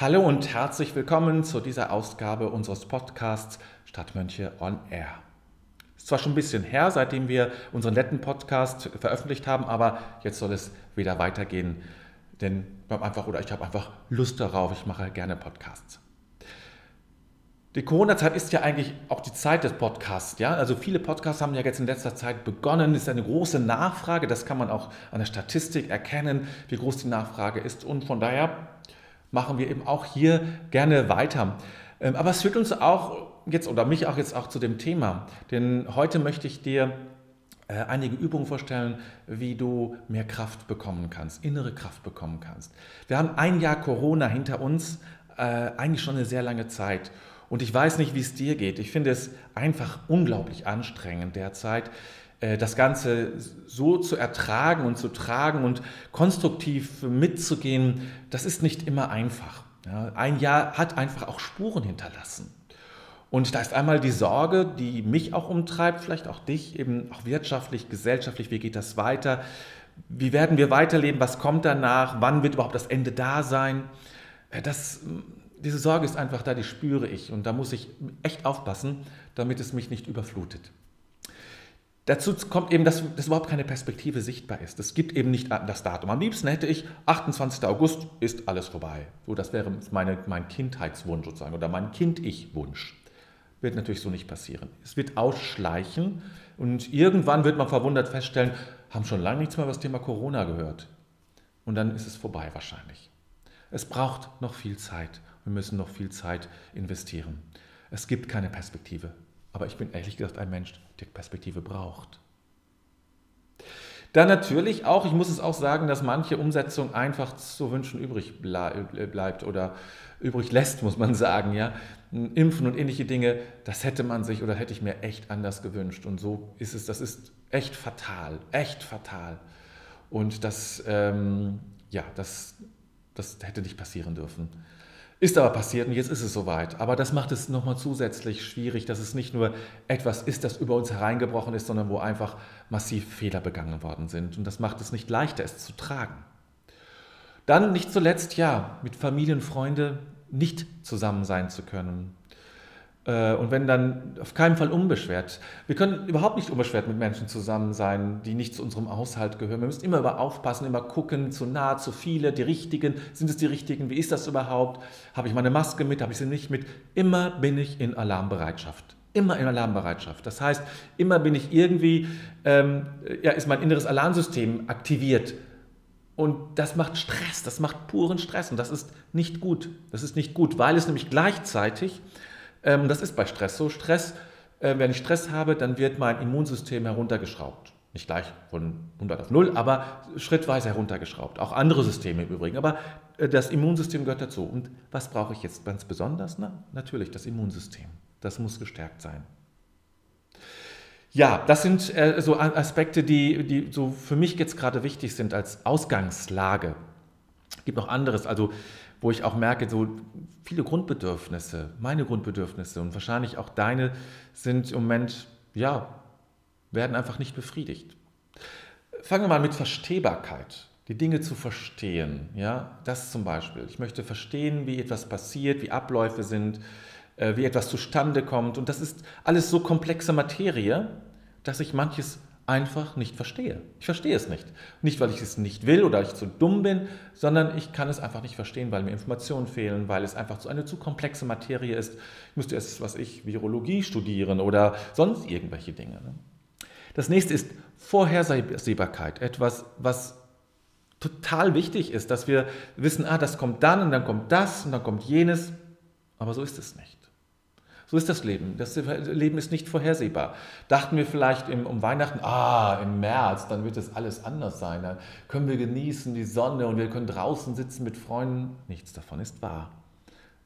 Hallo und herzlich willkommen zu dieser Ausgabe unseres Podcasts Stadtmönche on Air. Es ist zwar schon ein bisschen her, seitdem wir unseren letzten Podcast veröffentlicht haben, aber jetzt soll es wieder weitergehen, denn einfach oder ich habe einfach Lust darauf. Ich mache gerne Podcasts. Die Corona-Zeit ist ja eigentlich auch die Zeit des Podcasts. Ja? Also viele Podcasts haben ja jetzt in letzter Zeit begonnen. Es ist eine große Nachfrage. Das kann man auch an der Statistik erkennen, wie groß die Nachfrage ist. Und von daher machen wir eben auch hier gerne weiter. Ähm, aber es führt uns auch jetzt oder mich auch jetzt auch zu dem Thema, denn heute möchte ich dir äh, einige Übungen vorstellen, wie du mehr Kraft bekommen kannst, innere Kraft bekommen kannst. Wir haben ein Jahr Corona hinter uns, äh, eigentlich schon eine sehr lange Zeit. Und ich weiß nicht, wie es dir geht. Ich finde es einfach unglaublich anstrengend derzeit, das Ganze so zu ertragen und zu tragen und konstruktiv mitzugehen, das ist nicht immer einfach. ein Jahr hat einfach auch Spuren hinterlassen. Und da ist einmal die Sorge, die mich auch umtreibt, vielleicht auch dich, eben auch wirtschaftlich, gesellschaftlich, wie geht das weiter? Wie werden wir weiterleben? Was kommt danach? Wann wird überhaupt das Ende da sein? Äh, das, diese Sorge ist einfach da, die spüre ich. Und da muss ich echt aufpassen, damit es mich nicht überflutet. Dazu kommt eben, dass, dass überhaupt keine Perspektive sichtbar ist. Es gibt eben nicht das Datum. Am liebsten hätte ich, 28. August ist alles vorbei. So, das wäre meine, mein Kindheitswunsch sozusagen oder mein Kind-Ich-Wunsch. Wird natürlich so nicht passieren. Es wird ausschleichen und irgendwann wird man verwundert feststellen, haben schon lange nichts mehr über das Thema Corona gehört. Und dann ist es vorbei wahrscheinlich. Es braucht noch viel Zeit. Wir müssen noch viel Zeit investieren. Es gibt keine Perspektive. Aber ich bin ehrlich gesagt ein Mensch, Perspektive braucht. Dann natürlich auch, ich muss es auch sagen, dass manche Umsetzung einfach zu wünschen übrig bleibt oder übrig lässt, muss man sagen. Ja? Impfen und ähnliche Dinge, das hätte man sich oder hätte ich mir echt anders gewünscht. Und so ist es, das ist echt fatal, echt fatal. Und das, ähm, ja, das, das hätte nicht passieren dürfen. Ist aber passiert und jetzt ist es soweit. Aber das macht es nochmal zusätzlich schwierig, dass es nicht nur etwas ist, das über uns hereingebrochen ist, sondern wo einfach massiv Fehler begangen worden sind. Und das macht es nicht leichter, es zu tragen. Dann nicht zuletzt, ja, mit Familie und Freunde nicht zusammen sein zu können. Äh, und wenn dann auf keinen Fall unbeschwert. Wir können überhaupt nicht unbeschwert mit Menschen zusammen sein, die nicht zu unserem Haushalt gehören. Wir müssen immer über aufpassen, immer gucken, zu nah, zu viele, die richtigen. Sind es die richtigen? Wie ist das überhaupt? Habe ich meine Maske mit? Habe ich sie nicht mit? Immer bin ich in Alarmbereitschaft. Immer in Alarmbereitschaft. Das heißt, immer bin ich irgendwie, ähm, ja, ist mein inneres Alarmsystem aktiviert. Und das macht Stress, das macht puren Stress. Und das ist nicht gut. Das ist nicht gut, weil es nämlich gleichzeitig ähm, das ist bei Stress so. Stress, äh, wenn ich Stress habe, dann wird mein Immunsystem heruntergeschraubt. Nicht gleich von 100 auf 0, aber schrittweise heruntergeschraubt. Auch andere Systeme im Übrigen. Aber äh, das Immunsystem gehört dazu. Und was brauche ich jetzt ganz besonders? Na, natürlich das Immunsystem. Das muss gestärkt sein. Ja, das sind äh, so Aspekte, die, die so für mich jetzt gerade wichtig sind als Ausgangslage. Es gibt noch anderes. Also wo ich auch merke, so viele Grundbedürfnisse, meine Grundbedürfnisse und wahrscheinlich auch deine sind im Moment, ja, werden einfach nicht befriedigt. Fangen wir mal mit Verstehbarkeit. Die Dinge zu verstehen, ja, das zum Beispiel. Ich möchte verstehen, wie etwas passiert, wie Abläufe sind, äh, wie etwas zustande kommt. Und das ist alles so komplexe Materie, dass ich manches einfach nicht verstehe. Ich verstehe es nicht. Nicht, weil ich es nicht will oder ich zu dumm bin, sondern ich kann es einfach nicht verstehen, weil mir Informationen fehlen, weil es einfach so eine zu komplexe Materie ist. Ich müsste erst, was ich, Virologie studieren oder sonst irgendwelche Dinge. Ne? Das nächste ist Vorhersehbarkeit. Etwas, was total wichtig ist, dass wir wissen, ah, das kommt dann und dann kommt das und dann kommt jenes. Aber so ist es nicht. So ist das Leben. Das Leben ist nicht vorhersehbar. Dachten wir vielleicht im, um Weihnachten, ah, im März, dann wird es alles anders sein. Dann können wir genießen die Sonne und wir können draußen sitzen mit Freunden. Nichts davon ist wahr.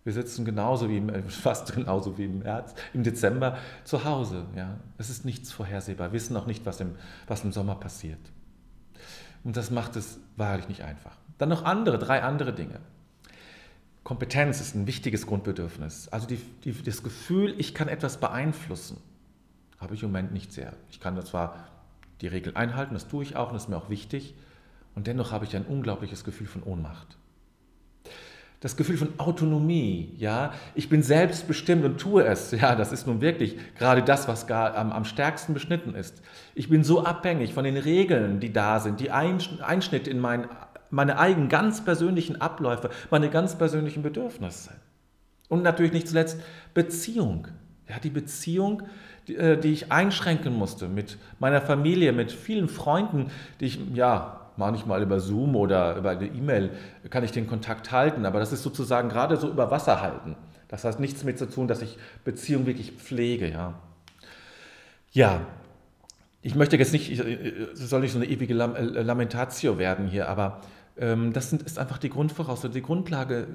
Wir sitzen genauso wie im, fast genauso wie im März, im Dezember zu Hause. Ja. Es ist nichts vorhersehbar. Wir wissen auch nicht, was im, was im Sommer passiert. Und das macht es wahrlich nicht einfach. Dann noch andere, drei andere Dinge. Kompetenz ist ein wichtiges Grundbedürfnis. Also die, die, das Gefühl, ich kann etwas beeinflussen, habe ich im Moment nicht sehr. Ich kann zwar die Regeln einhalten, das tue ich auch und das ist mir auch wichtig. Und dennoch habe ich ein unglaubliches Gefühl von Ohnmacht. das Gefühl von Autonomie, ja, ich bin selbstbestimmt und tue es, ja, das ist nun wirklich gerade das, was gar am, am stärksten beschnitten ist. Ich bin so abhängig von den Regeln, die da sind, die Einschnitte in mein, meine eigenen ganz persönlichen Abläufe, meine ganz persönlichen Bedürfnisse. Und natürlich nicht zuletzt Beziehung. Ja, die Beziehung, die, äh, die ich einschränken musste mit meiner Familie, mit vielen Freunden, die ich ja manchmal über Zoom oder über eine E-Mail kann ich den Kontakt halten, aber das ist sozusagen gerade so über Wasser halten. Das hat nichts mit zu tun, dass ich Beziehung wirklich pflege. Ja, ja ich möchte jetzt nicht, es soll nicht so eine ewige äh, Lamentatio werden hier, aber das sind, ist einfach die Grundvoraussetzung, die Grundlage,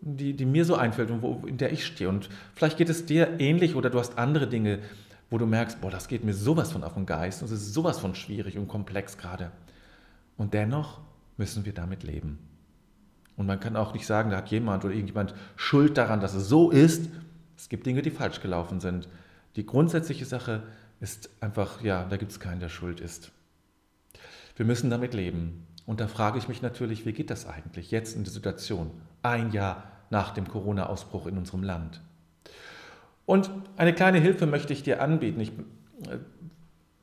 die, die mir so einfällt und wo, in der ich stehe. Und vielleicht geht es dir ähnlich oder du hast andere Dinge, wo du merkst, boah, das geht mir sowas von auf den Geist und es ist sowas von schwierig und komplex gerade. Und dennoch müssen wir damit leben. Und man kann auch nicht sagen, da hat jemand oder irgendjemand Schuld daran, dass es so ist. Es gibt Dinge, die falsch gelaufen sind. Die grundsätzliche Sache ist einfach, ja, da gibt es keinen, der schuld ist. Wir müssen damit leben. Und da frage ich mich natürlich, wie geht das eigentlich jetzt in der Situation, ein Jahr nach dem Corona-Ausbruch in unserem Land? Und eine kleine Hilfe möchte ich dir anbieten. Ich, äh,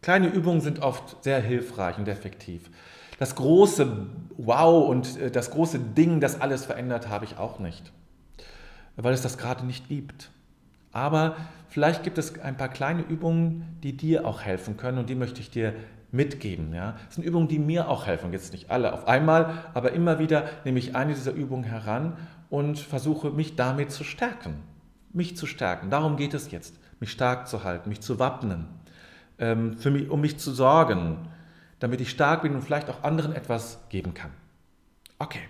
kleine Übungen sind oft sehr hilfreich und effektiv das große Wow und äh, das große Ding, das alles verändert, habe ich auch nicht, weil es das gerade nicht gibt. Aber vielleicht gibt es ein paar kleine Übungen, die dir auch helfen können und die möchte ich dir mitgeben. Ja? Das sind Übungen, die mir auch helfen. Jetzt nicht alle auf einmal, aber immer wieder nehme ich eine dieser Übungen heran und versuche mich damit zu stärken. Mich zu stärken. Darum geht es jetzt. Mich stark zu halten, mich zu wappnen, ähm, für mich, um mich zu sorgen, damit ich stark bin und vielleicht auch anderen etwas geben kann. Okay,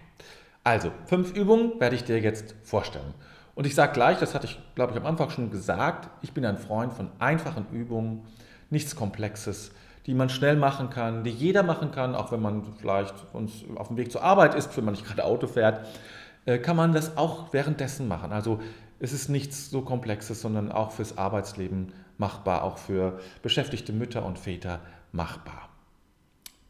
also fünf Übungen werde ich dir jetzt vorstellen. Und ich sage gleich, das hatte ich, glaube ich, am Anfang schon gesagt, ich bin ein Freund von einfachen Übungen, nichts Komplexes, die man schnell machen kann, die jeder machen kann, auch wenn man vielleicht auf dem Weg zur Arbeit ist, wenn man nicht gerade Auto fährt, äh, kann man das auch währenddessen machen. Also es ist nichts so Komplexes, sondern auch fürs Arbeitsleben machbar, auch für beschäftigte Mütter und Väter machbar.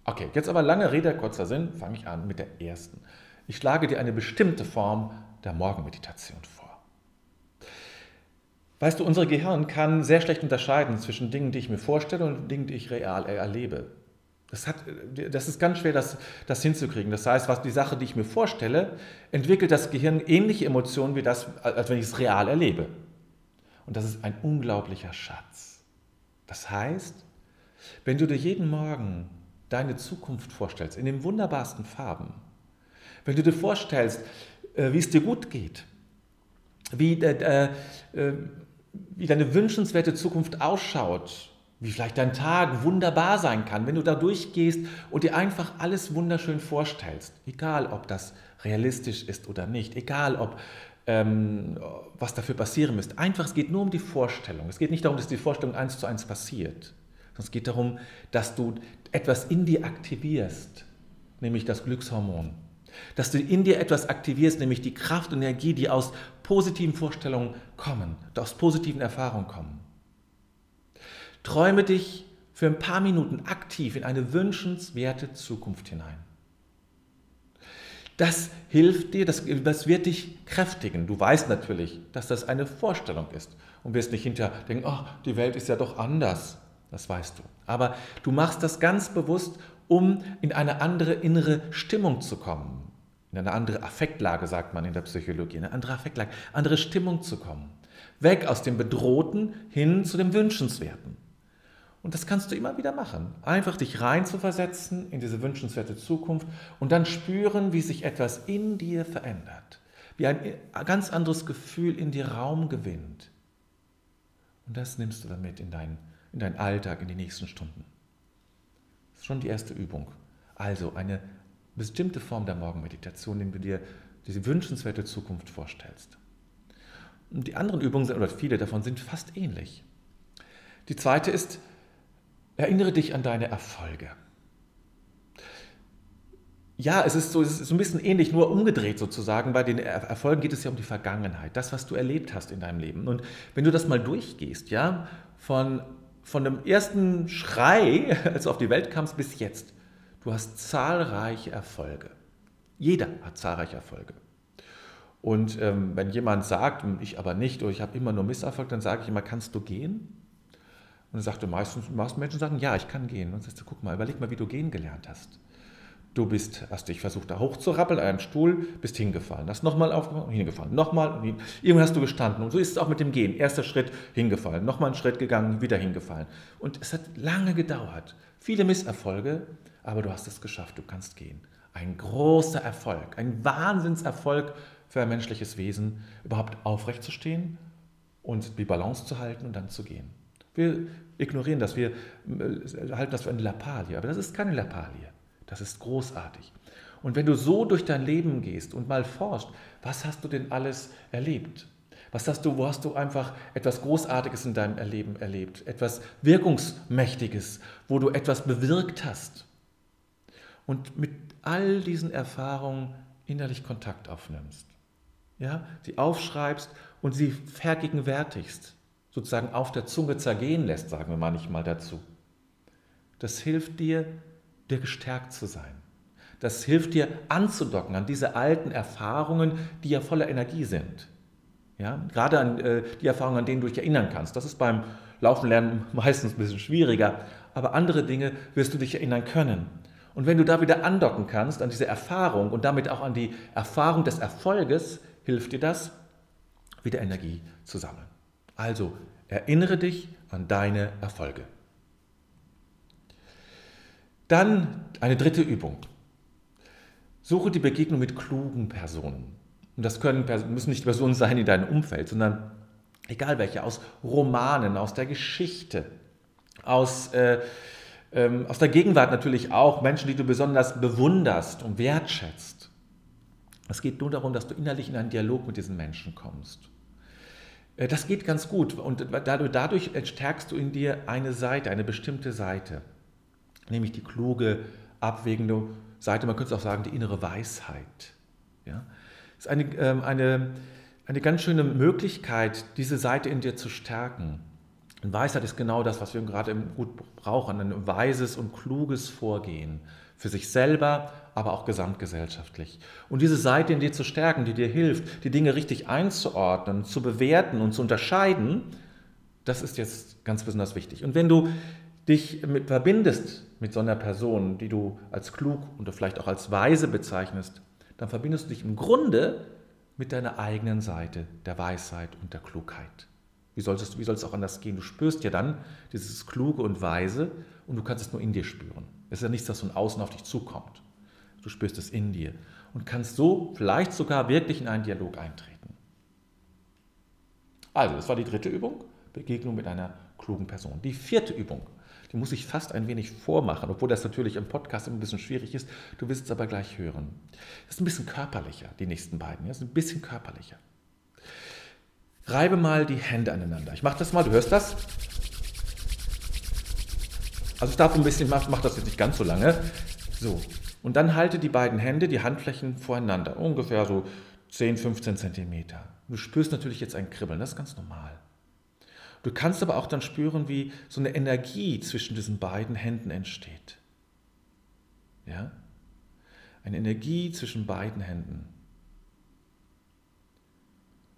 Okay, jetzt aber lange Rede, kurzer Sinn, fange ich an mit der ersten. Ich schlage dir eine bestimmte Form der Morgenmeditation vor. Weißt du, unser Gehirn kann sehr schlecht unterscheiden zwischen Dingen, die ich mir vorstelle und Dingen, die ich real erlebe. Das, hat, das ist ganz schwer, das, das hinzukriegen. Das heißt, was die Sache, die ich mir vorstelle, entwickelt das Gehirn ähnliche Emotionen wie das, als wenn ich es real erlebe. Und das ist ein unglaublicher Schatz. Das heißt, wenn du dir jeden Morgen deine Zukunft vorstellst, in den wunderbarsten Farben, wenn du dir vorstellst, äh, wie es dir gut geht, wie, äh, äh, wie deine wünschenswerte Zukunft ausschaut, wie vielleicht dein Tag wunderbar sein kann, wenn du da durchgehst und dir einfach alles wunderschön vorstellst, egal ob das realistisch ist oder nicht, egal ob ähm, was dafür passieren müsste. Einfach, es geht nur um die Vorstellung. Es geht nicht darum, dass die Vorstellung eins zu eins passiert. Es geht darum, dass du etwas in dir aktivierst, nämlich das Glückshormon. Dass du in dir etwas aktivierst, nämlich die Kraft und Energie, die aus positiven Vorstellungen kommen, aus positiven Erfahrungen kommen. Träume dich für ein paar Minuten aktiv in eine wünschenswerte Zukunft hinein. Das hilft dir, das, das wird dich kräftigen. Du weißt natürlich, dass das eine Vorstellung ist und wirst nicht hinterher denken, oh, die Welt ist ja doch anders. Das weißt du. Aber du machst das ganz bewusst, um in eine andere innere Stimmung zu kommen. In eine andere Affektlage, sagt man in der Psychologie. Eine andere Affektlage, andere Stimmung zu kommen. Weg aus dem Bedrohten hin zu dem Wünschenswerten. Und das kannst du immer wieder machen. Einfach dich reinzuversetzen in diese wünschenswerte Zukunft und dann spüren, wie sich etwas in dir verändert. Wie ein ganz anderes Gefühl in dir Raum gewinnt. Und das nimmst du damit in dein in deinen Alltag, in die nächsten Stunden. Ist schon die erste Übung. Also eine bestimmte Form der Morgenmeditation, in der du dir diese wünschenswerte Zukunft vorstellst. Und die anderen Übungen, sind, oder viele davon, sind fast ähnlich. Die zweite ist, erinnere dich an deine Erfolge. Ja, es ist, so, es ist so ein bisschen ähnlich, nur umgedreht sozusagen. Bei den Erfolgen geht es ja um die Vergangenheit, das, was du erlebt hast in deinem Leben. Und wenn du das mal durchgehst, ja, von von dem ersten Schrei, als du auf die Welt kamst, bis jetzt. Du hast zahlreiche Erfolge. Jeder hat zahlreiche Erfolge. Und ähm, wenn jemand sagt, ich aber nicht, oder ich habe immer nur Misserfolg, dann sage ich immer, kannst du gehen? Und dann sagte meistens, die meisten Menschen sagen, ja, ich kann gehen. Und dann sagst du, guck mal, überleg mal, wie du gehen gelernt hast. Du bist, hast dich versucht, da hochzurappeln, an einem Stuhl, bist hingefallen. Hast nochmal aufgemacht und hingefallen. Nochmal und hin. Irgendwann hast du gestanden. Und so ist es auch mit dem Gehen. Erster Schritt, hingefallen. Nochmal einen Schritt gegangen, wieder hingefallen. Und es hat lange gedauert. Viele Misserfolge, aber du hast es geschafft. Du kannst gehen. Ein großer Erfolg, ein Wahnsinnserfolg für ein menschliches Wesen, überhaupt aufrecht zu stehen und die Balance zu halten und dann zu gehen. Wir ignorieren das, wir äh, halten das für eine Lappalie, aber das ist keine Lappalie. Das ist großartig. Und wenn du so durch dein Leben gehst und mal forschst, was hast du denn alles erlebt? Was hast du, wo hast du einfach etwas Großartiges in deinem Erleben erlebt? Etwas Wirkungsmächtiges, wo du etwas bewirkt hast? Und mit all diesen Erfahrungen innerlich Kontakt aufnimmst. Ja, sie aufschreibst und sie vergegenwärtigst sozusagen auf der Zunge zergehen lässt, sagen wir manchmal dazu. Das hilft dir, dir gestärkt zu sein. Das hilft dir anzudocken an diese alten Erfahrungen, die ja voller Energie sind. Ja, gerade an äh, die Erfahrungen, an denen du dich erinnern kannst. Das ist beim Laufen lernen meistens ein bisschen schwieriger, aber andere Dinge wirst du dich erinnern können. Und wenn du da wieder andocken kannst an diese Erfahrung und damit auch an die Erfahrung des Erfolges, hilft dir das, wieder Energie zu sammeln. Also erinnere dich an deine Erfolge. Dann eine dritte Übung. Suche die Begegnung mit klugen Personen. Und das können, müssen nicht Personen sein in deinem Umfeld, sondern egal welche, aus Romanen, aus der Geschichte, aus, äh, ähm, aus der Gegenwart natürlich auch, Menschen, die du besonders bewunderst und wertschätzt. Es geht nur darum, dass du innerlich in einen Dialog mit diesen Menschen kommst. Äh, das geht ganz gut und dadurch, dadurch stärkst du in dir eine Seite, eine bestimmte Seite, nämlich die kluge, abwägende Seite, man könnte auch sagen, die innere Weisheit. Ja? Das ist eine, ähm, eine, eine ganz schöne Möglichkeit, diese Seite in dir zu stärken. Und Weisheit ist genau das, was wir gerade gut brauchen, ein weises und kluges Vorgehen für sich selber, aber auch gesamtgesellschaftlich. Und diese Seite in dir zu stärken, die dir hilft, die Dinge richtig einzuordnen, zu bewerten und zu unterscheiden, das ist jetzt ganz besonders wichtig. Und wenn du dich mit, verbindest mit so einer Person, die du als klug und vielleicht auch als weise bezeichnest, dann verbindest du dich im Grunde mit deiner eigenen Seite der Weisheit und der Klugheit. Wie soll, es, wie soll es auch anders gehen? Du spürst ja dann dieses Kluge und Weise und du kannst es nur in dir spüren. Es ist ja nichts, das von außen auf dich zukommt. Du spürst es in dir und kannst so vielleicht sogar wirklich in einen Dialog eintreten. Also, das war die dritte Übung, Begegnung mit einer klugen Person. Die vierte Übung, die muss ich fast ein wenig vormachen, obwohl das natürlich im Podcast ein bisschen schwierig ist. Du wirst es aber gleich hören. Das ist ein bisschen körperlicher, die nächsten beiden. Das ist ein bisschen körperlicher. Reibe mal die Hände aneinander. Ich mache das mal, du hörst das. Also ich darf ein bisschen, mach, mach das jetzt nicht ganz so lange. So. Und dann halte die beiden Hände, die Handflächen voreinander, ungefähr so 10, 15 Zentimeter. Du spürst natürlich jetzt ein Kribbeln, das ist ganz normal. Du kannst aber auch dann spüren, wie so eine Energie zwischen diesen beiden Händen entsteht. Ja? Eine Energie zwischen beiden Händen.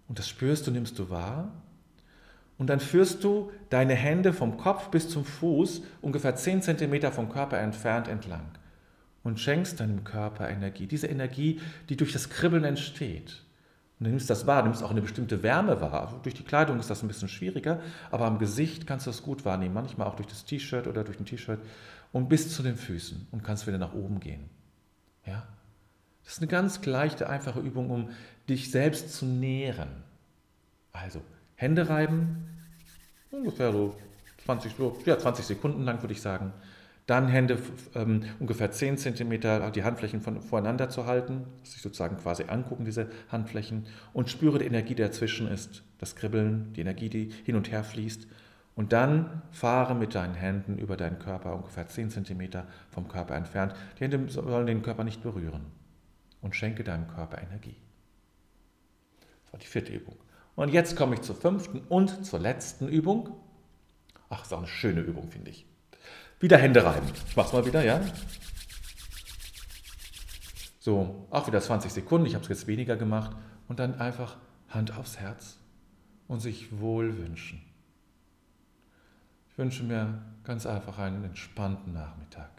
Und das spürst du, nimmst du wahr und dann führst du deine Hände vom Kopf bis zum Fuß ungefähr 10 cm vom Körper entfernt entlang und schenkst deinem Körper Energie. Diese Energie, die durch das Kribbeln entsteht. Und du nimmst das wahr, du nimmst auch eine bestimmte Wärme wahr. Also durch die Kleidung ist das ein bisschen schwieriger, aber am Gesicht kannst du das gut wahrnehmen. Manchmal auch durch das T-Shirt oder durch ein T-Shirt und bis zu den Füßen und kannst wieder nach oben gehen. Ja? Das ist eine ganz leichte, einfache Übung, um dich selbst zu nähren. Also, Hände reiben, ungefähr so 20, ja, 20 Sekunden lang würde ich sagen. Dann Hände ähm, ungefähr 10 cm, die Handflächen von, voreinander zu halten, sich sozusagen quasi angucken, diese Handflächen, und spüre die Energie, die dazwischen ist, das Kribbeln, die Energie, die hin und her fließt. Und dann fahre mit deinen Händen über deinen Körper ungefähr 10 cm vom Körper entfernt. Die Hände sollen den Körper nicht berühren. Und schenke deinem Körper Energie. Das war die vierte Übung. Und jetzt komme ich zur fünften und zur letzten Übung. Ach, ist auch eine schöne Übung, finde ich. Wieder Hände reiben. Ich mache es mal wieder, ja? So, auch wieder 20 Sekunden. Ich habe es jetzt weniger gemacht. und dann einfach Hand aufs Herz und sich wohl wünschen. Ich wünsche mir ganz einfach einen entspannten Nachmittag.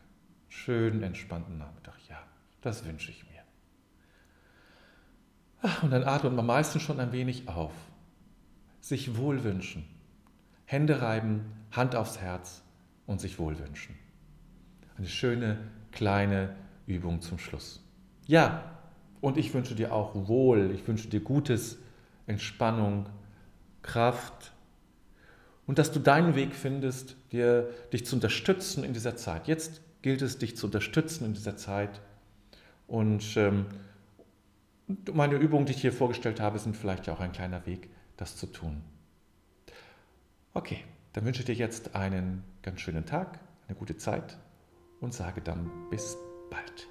Schönen, entspannten Nachmittag. Ja, das wünsche ich mir. Ach, und dann atmet man meistens schon ein wenig auf. Sich wohl wünschen. Hände reiben, Hand aufs Herz und sich wohl wünschen. Eine schöne kleine Übung zum Schluss. Ja, und ich wünsche dir auch Wohl, ich wünsche dir Gutes, Entspannung, Kraft und dass du deinen Weg findest, dir, dich zu unterstützen in dieser Zeit. Jetzt gilt es, dich zu unterstützen in dieser Zeit. Und ähm, meine Übungen, die ich hier vorgestellt habe, sind vielleicht auch ein kleiner Weg, das zu tun. Okay, dann wünsche ich dir jetzt einen ganz schönen Tag, eine gute Zeit und sage dann bis bald.